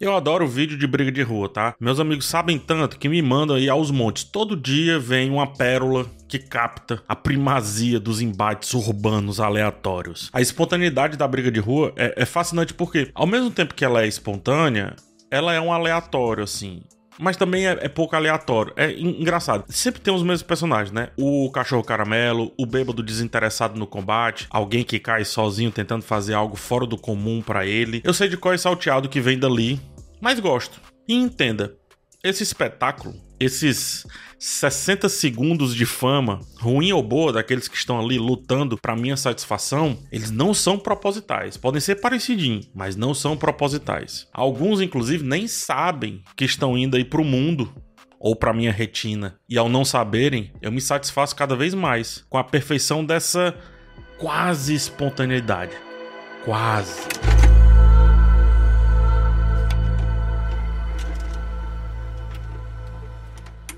Eu adoro vídeo de briga de rua, tá? Meus amigos sabem tanto que me mandam aí aos montes. Todo dia vem uma pérola que capta a primazia dos embates urbanos aleatórios. A espontaneidade da briga de rua é, é fascinante porque, ao mesmo tempo que ela é espontânea, ela é um aleatório, assim mas também é, é, pouco aleatório. É engraçado. Sempre tem os mesmos personagens, né? O cachorro caramelo, o bêbado desinteressado no combate, alguém que cai sozinho tentando fazer algo fora do comum para ele. Eu sei de qual é salteado que vem dali, mas gosto. E entenda, esse espetáculo, esses 60 segundos de fama, ruim ou boa, daqueles que estão ali lutando para minha satisfação, eles não são propositais. Podem ser parecidinhos, mas não são propositais. Alguns, inclusive, nem sabem que estão indo aí pro mundo ou para minha retina. E ao não saberem, eu me satisfaço cada vez mais com a perfeição dessa quase espontaneidade. Quase.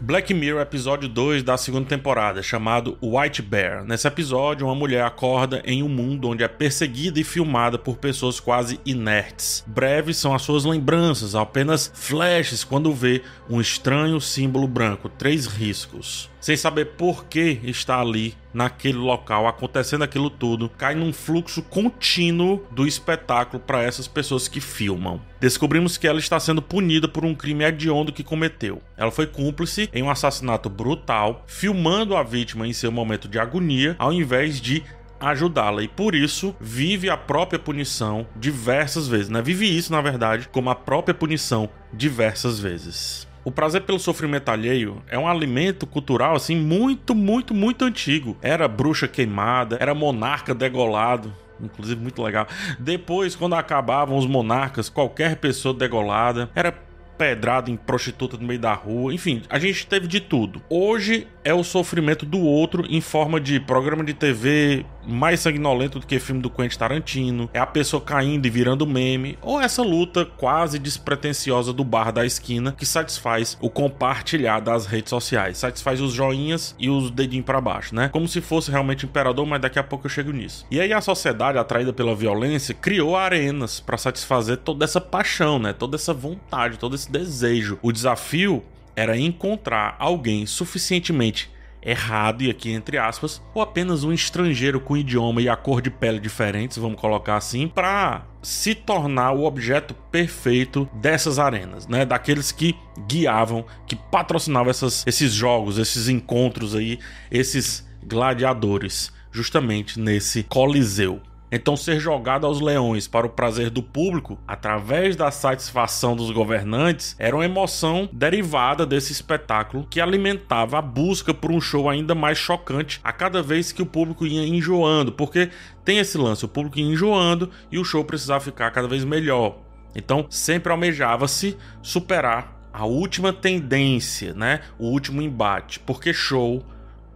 Black Mirror, episódio 2 da segunda temporada, chamado White Bear. Nesse episódio, uma mulher acorda em um mundo onde é perseguida e filmada por pessoas quase inertes. Breves são as suas lembranças, apenas flashes quando vê um estranho símbolo branco, três riscos sem saber por que está ali naquele local acontecendo aquilo tudo, cai num fluxo contínuo do espetáculo para essas pessoas que filmam. Descobrimos que ela está sendo punida por um crime hediondo que cometeu. Ela foi cúmplice em um assassinato brutal, filmando a vítima em seu momento de agonia, ao invés de ajudá-la e por isso vive a própria punição diversas vezes, né? Vive isso, na verdade, como a própria punição diversas vezes. O prazer pelo sofrimento alheio é um alimento cultural assim muito, muito, muito antigo. Era bruxa queimada, era monarca degolado, inclusive muito legal. Depois, quando acabavam os monarcas, qualquer pessoa degolada era pedrada em prostituta no meio da rua, enfim, a gente teve de tudo. Hoje é o sofrimento do outro em forma de programa de TV mais sanguinolento do que filme do Quentin Tarantino, é a pessoa caindo e virando meme, ou essa luta quase despretensiosa do bar da esquina que satisfaz o compartilhar das redes sociais, satisfaz os joinhas e os dedinhos para baixo, né? Como se fosse realmente imperador, mas daqui a pouco eu chego nisso. E aí a sociedade atraída pela violência criou arenas para satisfazer toda essa paixão, né? Toda essa vontade, todo esse desejo. O desafio era encontrar alguém suficientemente errado, e aqui entre aspas, ou apenas um estrangeiro com idioma e a cor de pele diferentes, vamos colocar assim, para se tornar o objeto perfeito dessas arenas, né? Daqueles que guiavam, que patrocinavam essas, esses jogos, esses encontros aí, esses gladiadores, justamente nesse coliseu. Então, ser jogado aos leões para o prazer do público, através da satisfação dos governantes, era uma emoção derivada desse espetáculo que alimentava a busca por um show ainda mais chocante a cada vez que o público ia enjoando, porque tem esse lance, o público ia enjoando e o show precisava ficar cada vez melhor. Então, sempre almejava-se superar a última tendência, né? O último embate, porque show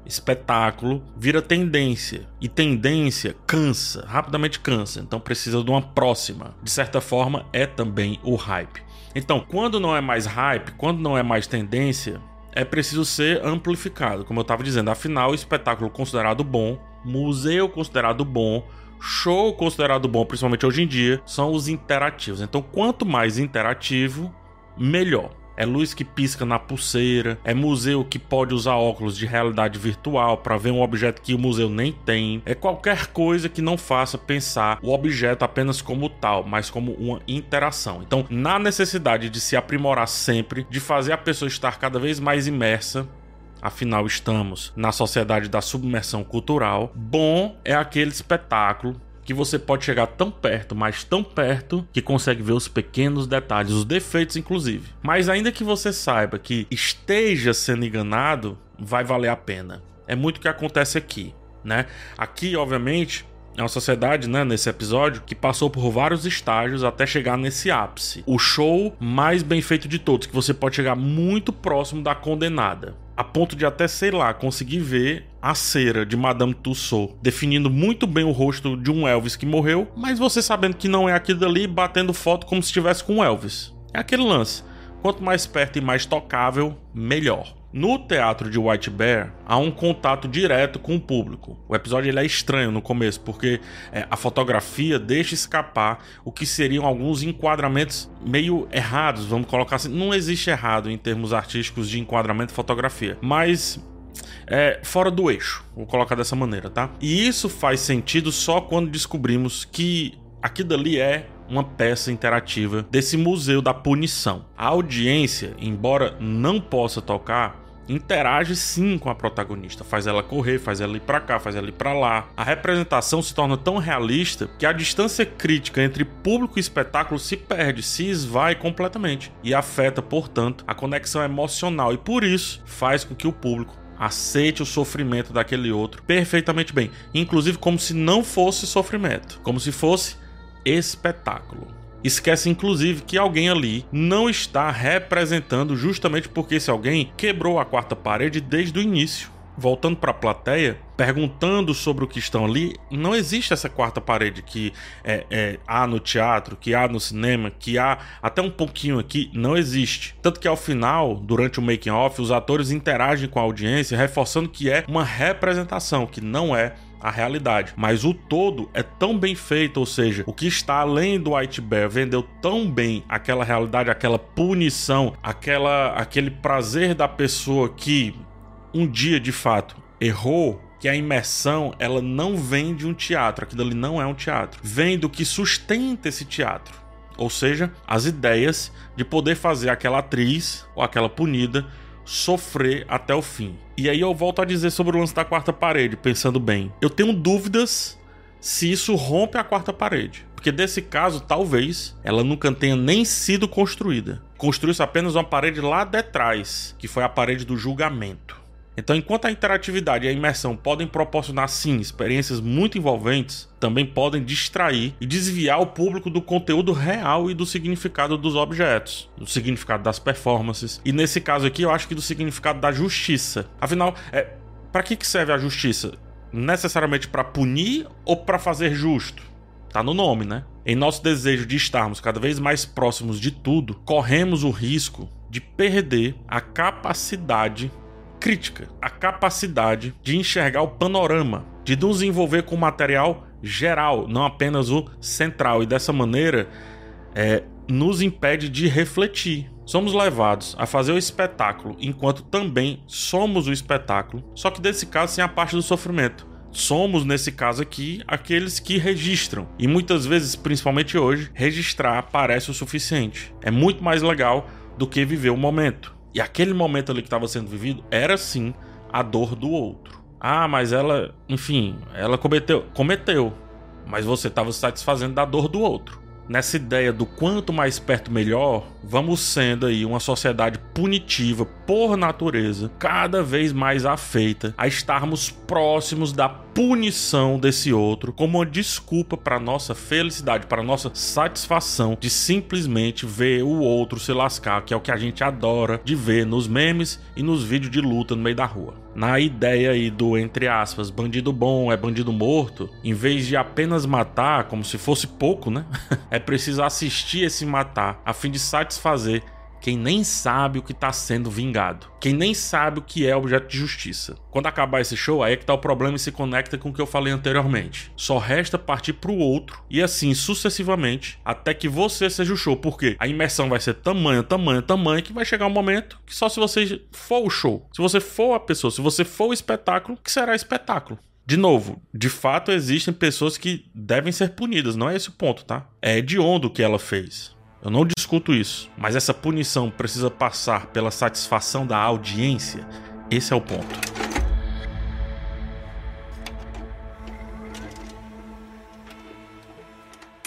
espetáculo vira tendência. E tendência cansa, rapidamente cansa. Então precisa de uma próxima. De certa forma, é também o hype. Então, quando não é mais hype, quando não é mais tendência, é preciso ser amplificado. Como eu estava dizendo, afinal, espetáculo considerado bom, museu considerado bom, show considerado bom, principalmente hoje em dia, são os interativos. Então, quanto mais interativo, melhor é luz que pisca na pulseira, é museu que pode usar óculos de realidade virtual para ver um objeto que o museu nem tem, é qualquer coisa que não faça pensar o objeto apenas como tal, mas como uma interação. Então, na necessidade de se aprimorar sempre, de fazer a pessoa estar cada vez mais imersa, afinal estamos na sociedade da submersão cultural, bom é aquele espetáculo que você pode chegar tão perto, mas tão perto, que consegue ver os pequenos detalhes, os defeitos inclusive. Mas ainda que você saiba que esteja sendo enganado, vai valer a pena. É muito o que acontece aqui, né? Aqui, obviamente, é uma sociedade, né, nesse episódio, que passou por vários estágios até chegar nesse ápice. O show mais bem feito de todos, que você pode chegar muito próximo da condenada a ponto de até, sei lá, conseguir ver a cera de Madame Tussauds, definindo muito bem o rosto de um Elvis que morreu, mas você sabendo que não é aquilo ali, batendo foto como se estivesse com Elvis. É aquele lance. Quanto mais perto e mais tocável, melhor. No teatro de White Bear, há um contato direto com o público. O episódio é estranho no começo, porque é, a fotografia deixa escapar o que seriam alguns enquadramentos meio errados, vamos colocar assim. Não existe errado em termos artísticos de enquadramento e fotografia, mas é, fora do eixo, vou colocar dessa maneira, tá? E isso faz sentido só quando descobrimos que aquilo dali é uma peça interativa desse museu da punição. A audiência, embora não possa tocar, interage sim com a protagonista, faz ela correr, faz ela ir para cá, faz ela ir para lá. A representação se torna tão realista que a distância crítica entre público e espetáculo se perde, se esvai completamente. E afeta, portanto, a conexão emocional. E por isso faz com que o público aceite o sofrimento daquele outro perfeitamente bem, inclusive como se não fosse sofrimento, como se fosse espetáculo. Esquece inclusive que alguém ali não está representando justamente porque esse alguém quebrou a quarta parede desde o início. Voltando para a plateia, perguntando sobre o que estão ali, não existe essa quarta parede que é, é, há no teatro, que há no cinema, que há até um pouquinho aqui, não existe. Tanto que ao final, durante o making off, os atores interagem com a audiência, reforçando que é uma representação, que não é a realidade. Mas o todo é tão bem feito, ou seja, o que está além do White Bear vendeu tão bem aquela realidade, aquela punição, aquela aquele prazer da pessoa que um dia de fato errou que a imersão ela não vem de um teatro, aquilo ali não é um teatro, vem do que sustenta esse teatro. Ou seja, as ideias de poder fazer aquela atriz ou aquela punida sofrer até o fim. E aí eu volto a dizer sobre o lance da quarta parede, pensando bem. Eu tenho dúvidas se isso rompe a quarta parede. Porque desse caso, talvez ela nunca tenha nem sido construída. Construiu-se apenas uma parede lá detrás, que foi a parede do julgamento. Então, enquanto a interatividade e a imersão podem proporcionar sim experiências muito envolventes, também podem distrair e desviar o público do conteúdo real e do significado dos objetos, do significado das performances. E nesse caso aqui, eu acho que do significado da justiça. Afinal, é, para que, que serve a justiça? Necessariamente para punir ou para fazer justo? Tá no nome, né? Em nosso desejo de estarmos cada vez mais próximos de tudo, corremos o risco de perder a capacidade crítica, a capacidade de enxergar o panorama, de nos envolver com o material geral, não apenas o central, e dessa maneira é, nos impede de refletir. Somos levados a fazer o espetáculo enquanto também somos o espetáculo, só que desse caso sem a parte do sofrimento. Somos, nesse caso aqui, aqueles que registram. E muitas vezes, principalmente hoje, registrar parece o suficiente. É muito mais legal do que viver o momento. E aquele momento ali que estava sendo vivido era sim a dor do outro. Ah, mas ela, enfim, ela cometeu, cometeu, mas você estava satisfazendo da dor do outro. Nessa ideia do quanto mais perto melhor, vamos sendo aí uma sociedade punitiva por natureza, cada vez mais afeita a estarmos próximos da punição desse outro como uma desculpa para nossa felicidade, para nossa satisfação de simplesmente ver o outro se lascar, que é o que a gente adora de ver nos memes e nos vídeos de luta no meio da rua. Na ideia aí do entre aspas, bandido bom é bandido morto, em vez de apenas matar como se fosse pouco, né? é preciso assistir esse matar a fim de satisfazer quem nem sabe o que está sendo vingado, quem nem sabe o que é objeto de justiça. Quando acabar esse show, aí é que tá o problema e se conecta com o que eu falei anteriormente. Só resta partir para o outro e assim sucessivamente até que você seja o show, porque a imersão vai ser tamanho, tamanho, tamanho que vai chegar um momento que só se você for o show, se você for a pessoa, se você for o espetáculo, que será espetáculo. De novo, de fato existem pessoas que devem ser punidas, não é esse o ponto, tá? É de onde o que ela fez. Eu não discuto isso, mas essa punição precisa passar pela satisfação da audiência. Esse é o ponto.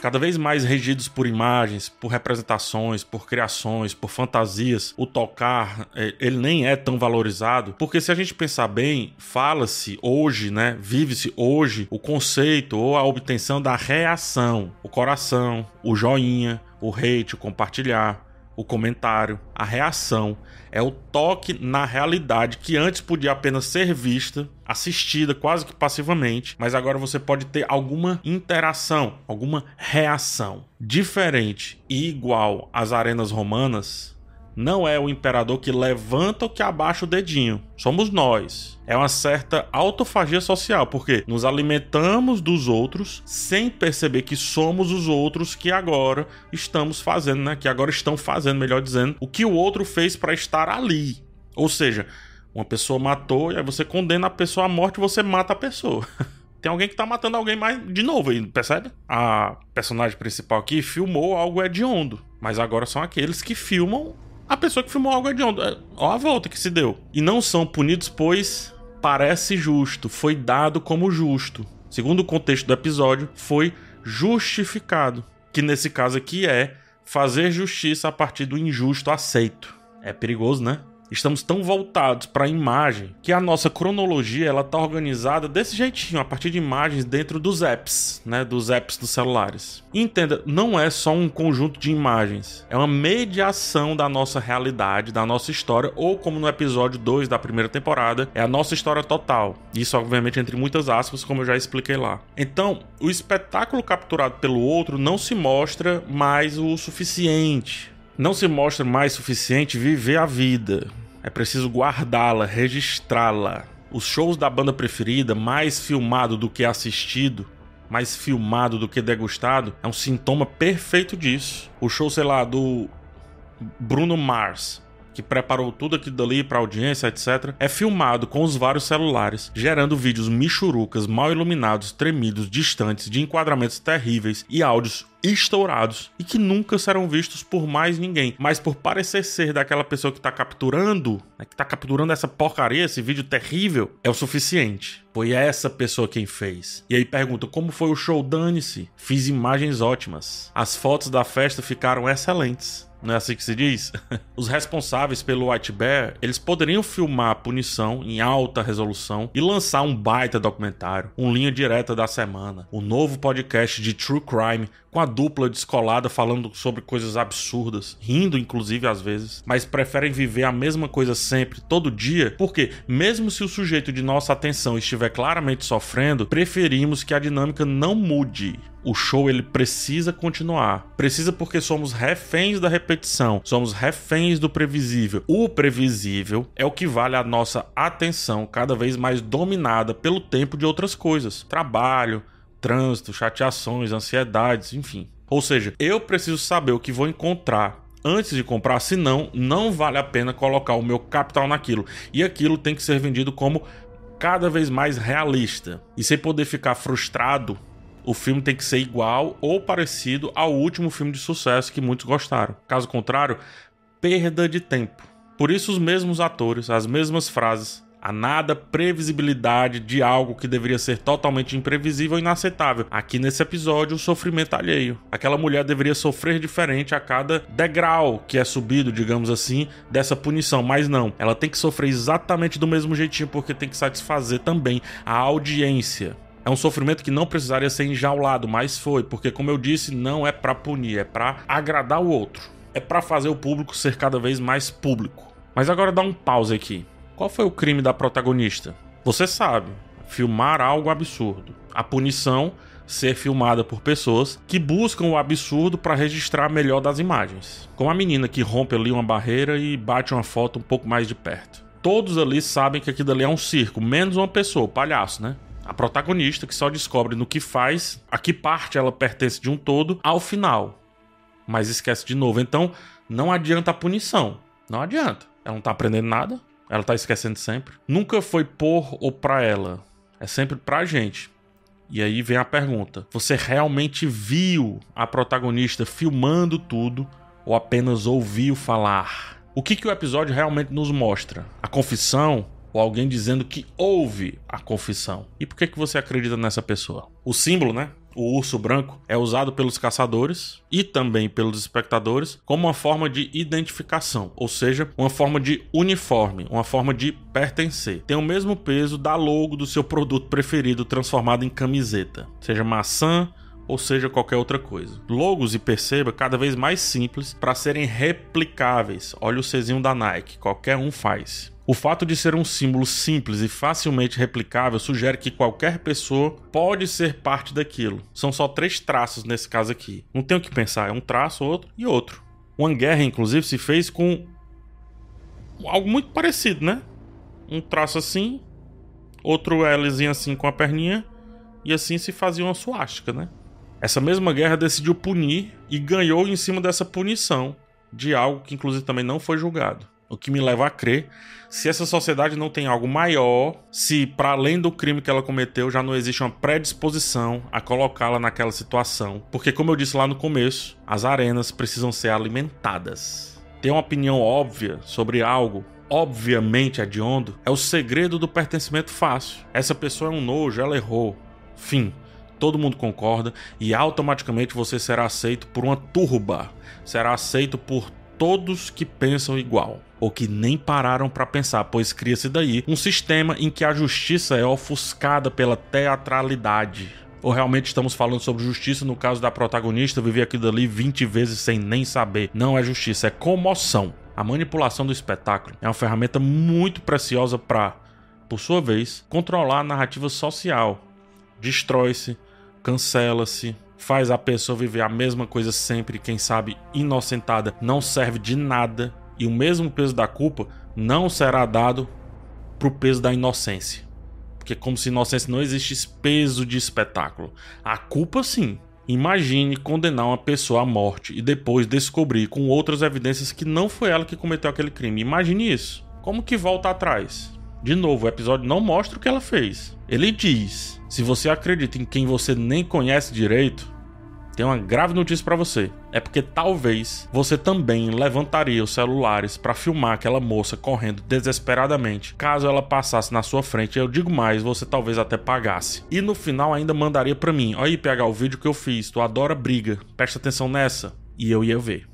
Cada vez mais regidos por imagens, por representações, por criações, por fantasias, o tocar, é, ele nem é tão valorizado, porque se a gente pensar bem, fala-se hoje, né, vive-se hoje o conceito ou a obtenção da reação, o coração, o joinha, o hate, o compartilhar, o comentário, a reação. É o toque na realidade que antes podia apenas ser vista, assistida quase que passivamente, mas agora você pode ter alguma interação, alguma reação. Diferente e igual às arenas romanas, não é o imperador que levanta ou que abaixa o dedinho. Somos nós. É uma certa autofagia social, porque nos alimentamos dos outros sem perceber que somos os outros que agora estamos fazendo, né? Que agora estão fazendo, melhor dizendo, o que o outro fez para estar ali. Ou seja, uma pessoa matou e aí você condena a pessoa à morte e você mata a pessoa. Tem alguém que tá matando alguém mais de novo aí, percebe? A personagem principal aqui filmou algo hediondo, mas agora são aqueles que filmam a pessoa que filmou algo hediondo. É, ó a volta que se deu. E não são punidos, pois parece justo, foi dado como justo. Segundo o contexto do episódio, foi justificado. Que nesse caso aqui é fazer justiça a partir do injusto aceito. É perigoso, né? Estamos tão voltados para a imagem que a nossa cronologia ela tá organizada desse jeitinho, a partir de imagens dentro dos apps, né, dos apps dos celulares. Entenda, não é só um conjunto de imagens, é uma mediação da nossa realidade, da nossa história, ou como no episódio 2 da primeira temporada, é a nossa história total. Isso obviamente entre muitas aspas, como eu já expliquei lá. Então, o espetáculo capturado pelo outro não se mostra mais o suficiente não se mostra mais suficiente viver a vida. É preciso guardá-la, registrá-la. Os shows da banda preferida, mais filmado do que assistido, mais filmado do que degustado, é um sintoma perfeito disso. O show, sei lá, do Bruno Mars, que preparou tudo aquilo dali para audiência, etc., é filmado com os vários celulares, gerando vídeos michurucas, mal iluminados, tremidos, distantes, de enquadramentos terríveis e áudios estourados e que nunca serão vistos por mais ninguém, mas por parecer ser daquela pessoa que tá capturando, né, que tá capturando essa porcaria, esse vídeo terrível, é o suficiente. Foi essa pessoa quem fez. E aí pergunta: como foi o show? Dane-se. Fiz imagens ótimas. As fotos da festa ficaram excelentes. Não é assim que se diz? Os responsáveis pelo White Bear, eles poderiam filmar a punição em alta resolução e lançar um baita documentário, um linha direta da semana, um novo podcast de true crime com a dupla descolada falando sobre coisas absurdas, rindo inclusive às vezes, mas preferem viver a mesma coisa sempre, todo dia, porque mesmo se o sujeito de nossa atenção estiver claramente sofrendo, preferimos que a dinâmica não mude. O show ele precisa continuar. Precisa porque somos reféns da repetição, somos reféns do previsível. O previsível é o que vale a nossa atenção cada vez mais dominada pelo tempo de outras coisas. Trabalho, trânsito, chateações, ansiedades, enfim. Ou seja, eu preciso saber o que vou encontrar antes de comprar, senão não vale a pena colocar o meu capital naquilo. E aquilo tem que ser vendido como cada vez mais realista. E sem poder ficar frustrado, o filme tem que ser igual ou parecido ao último filme de sucesso que muitos gostaram. Caso contrário, perda de tempo. Por isso, os mesmos atores, as mesmas frases, a nada previsibilidade de algo que deveria ser totalmente imprevisível e inaceitável. Aqui nesse episódio, o sofrimento alheio. Aquela mulher deveria sofrer diferente a cada degrau que é subido, digamos assim, dessa punição, mas não. Ela tem que sofrer exatamente do mesmo jeitinho porque tem que satisfazer também a audiência. É um sofrimento que não precisaria ser enjaulado, mas foi, porque como eu disse, não é para punir, é para agradar o outro. É para fazer o público ser cada vez mais público. Mas agora dá um pause aqui. Qual foi o crime da protagonista? Você sabe, filmar algo absurdo. A punição ser filmada por pessoas que buscam o absurdo para registrar melhor das imagens. Como a menina que rompe ali uma barreira e bate uma foto um pouco mais de perto. Todos ali sabem que aquilo ali é um circo, menos uma pessoa, o palhaço, né? A protagonista que só descobre no que faz, a que parte ela pertence de um todo, ao final. Mas esquece de novo. Então, não adianta a punição. Não adianta. Ela não tá aprendendo nada. Ela tá esquecendo sempre. Nunca foi por ou pra ela. É sempre pra gente. E aí vem a pergunta: você realmente viu a protagonista filmando tudo ou apenas ouviu falar? O que, que o episódio realmente nos mostra? A confissão ou alguém dizendo que houve a confissão? E por que, que você acredita nessa pessoa? O símbolo, né? O urso branco é usado pelos caçadores e também pelos espectadores como uma forma de identificação, ou seja, uma forma de uniforme, uma forma de pertencer. Tem o mesmo peso da logo do seu produto preferido transformado em camiseta, seja maçã, ou seja qualquer outra coisa. Logos e perceba cada vez mais simples para serem replicáveis. Olha o Czinho da Nike, qualquer um faz. O fato de ser um símbolo simples e facilmente replicável sugere que qualquer pessoa pode ser parte daquilo. São só três traços nesse caso aqui. Não tem o que pensar, é um traço, outro e outro. Uma guerra, inclusive, se fez com algo muito parecido, né? Um traço assim, outro Lzinho assim com a perninha, e assim se fazia uma suástica, né? Essa mesma guerra decidiu punir e ganhou em cima dessa punição de algo que inclusive também não foi julgado. O que me leva a crer se essa sociedade não tem algo maior, se para além do crime que ela cometeu já não existe uma predisposição a colocá-la naquela situação. Porque como eu disse lá no começo, as arenas precisam ser alimentadas. Ter uma opinião óbvia sobre algo obviamente hediondo é o segredo do pertencimento fácil. Essa pessoa é um nojo, ela errou. Fim todo mundo concorda e automaticamente você será aceito por uma turba, será aceito por todos que pensam igual ou que nem pararam para pensar, pois cria-se daí um sistema em que a justiça é ofuscada pela teatralidade. Ou realmente estamos falando sobre justiça no caso da protagonista viver aquilo dali 20 vezes sem nem saber? Não é justiça, é comoção. A manipulação do espetáculo é uma ferramenta muito preciosa para, por sua vez, controlar a narrativa social. Destrói-se, cancela-se, faz a pessoa viver a mesma coisa sempre, quem sabe inocentada, não serve de nada e o mesmo peso da culpa não será dado pro peso da inocência. Porque como se inocência não existisse peso de espetáculo. A culpa sim. Imagine condenar uma pessoa à morte e depois descobrir com outras evidências que não foi ela que cometeu aquele crime. Imagine isso. Como que volta atrás? De novo, o episódio não mostra o que ela fez. Ele diz: se você acredita em quem você nem conhece direito, tem uma grave notícia para você. É porque talvez você também levantaria os celulares para filmar aquela moça correndo desesperadamente, caso ela passasse na sua frente. Eu digo mais, você talvez até pagasse. E no final ainda mandaria para mim: "Olha aí, pegar o vídeo que eu fiz, tu adora briga. Presta atenção nessa." E eu ia ver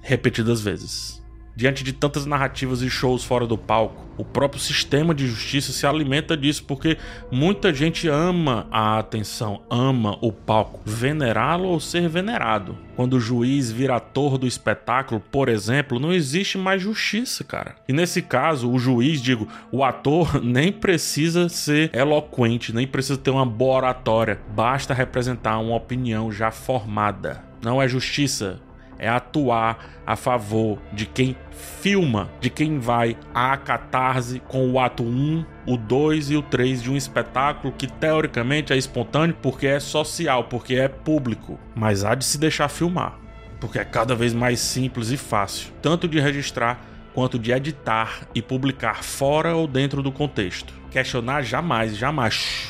repetidas vezes. Diante de tantas narrativas e shows fora do palco, o próprio sistema de justiça se alimenta disso porque muita gente ama a atenção, ama o palco, venerá-lo ou ser venerado. Quando o juiz vira ator do espetáculo, por exemplo, não existe mais justiça, cara. E nesse caso, o juiz, digo, o ator nem precisa ser eloquente, nem precisa ter uma boa oratória, basta representar uma opinião já formada. Não é justiça, é atuar a favor de quem filma, de quem vai à catarse com o ato 1, o 2 e o 3 de um espetáculo que teoricamente é espontâneo porque é social, porque é público, mas há de se deixar filmar, porque é cada vez mais simples e fácil, tanto de registrar quanto de editar e publicar fora ou dentro do contexto. Questionar jamais, jamais.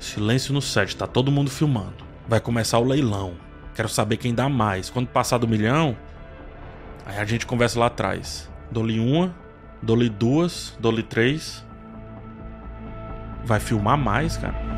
Silêncio no set, tá todo mundo filmando. Vai começar o leilão. Quero saber quem dá mais. Quando passar do milhão, aí a gente conversa lá atrás. Dou-lhe uma, dou-lhe duas, dou-lhe três. Vai filmar mais, cara.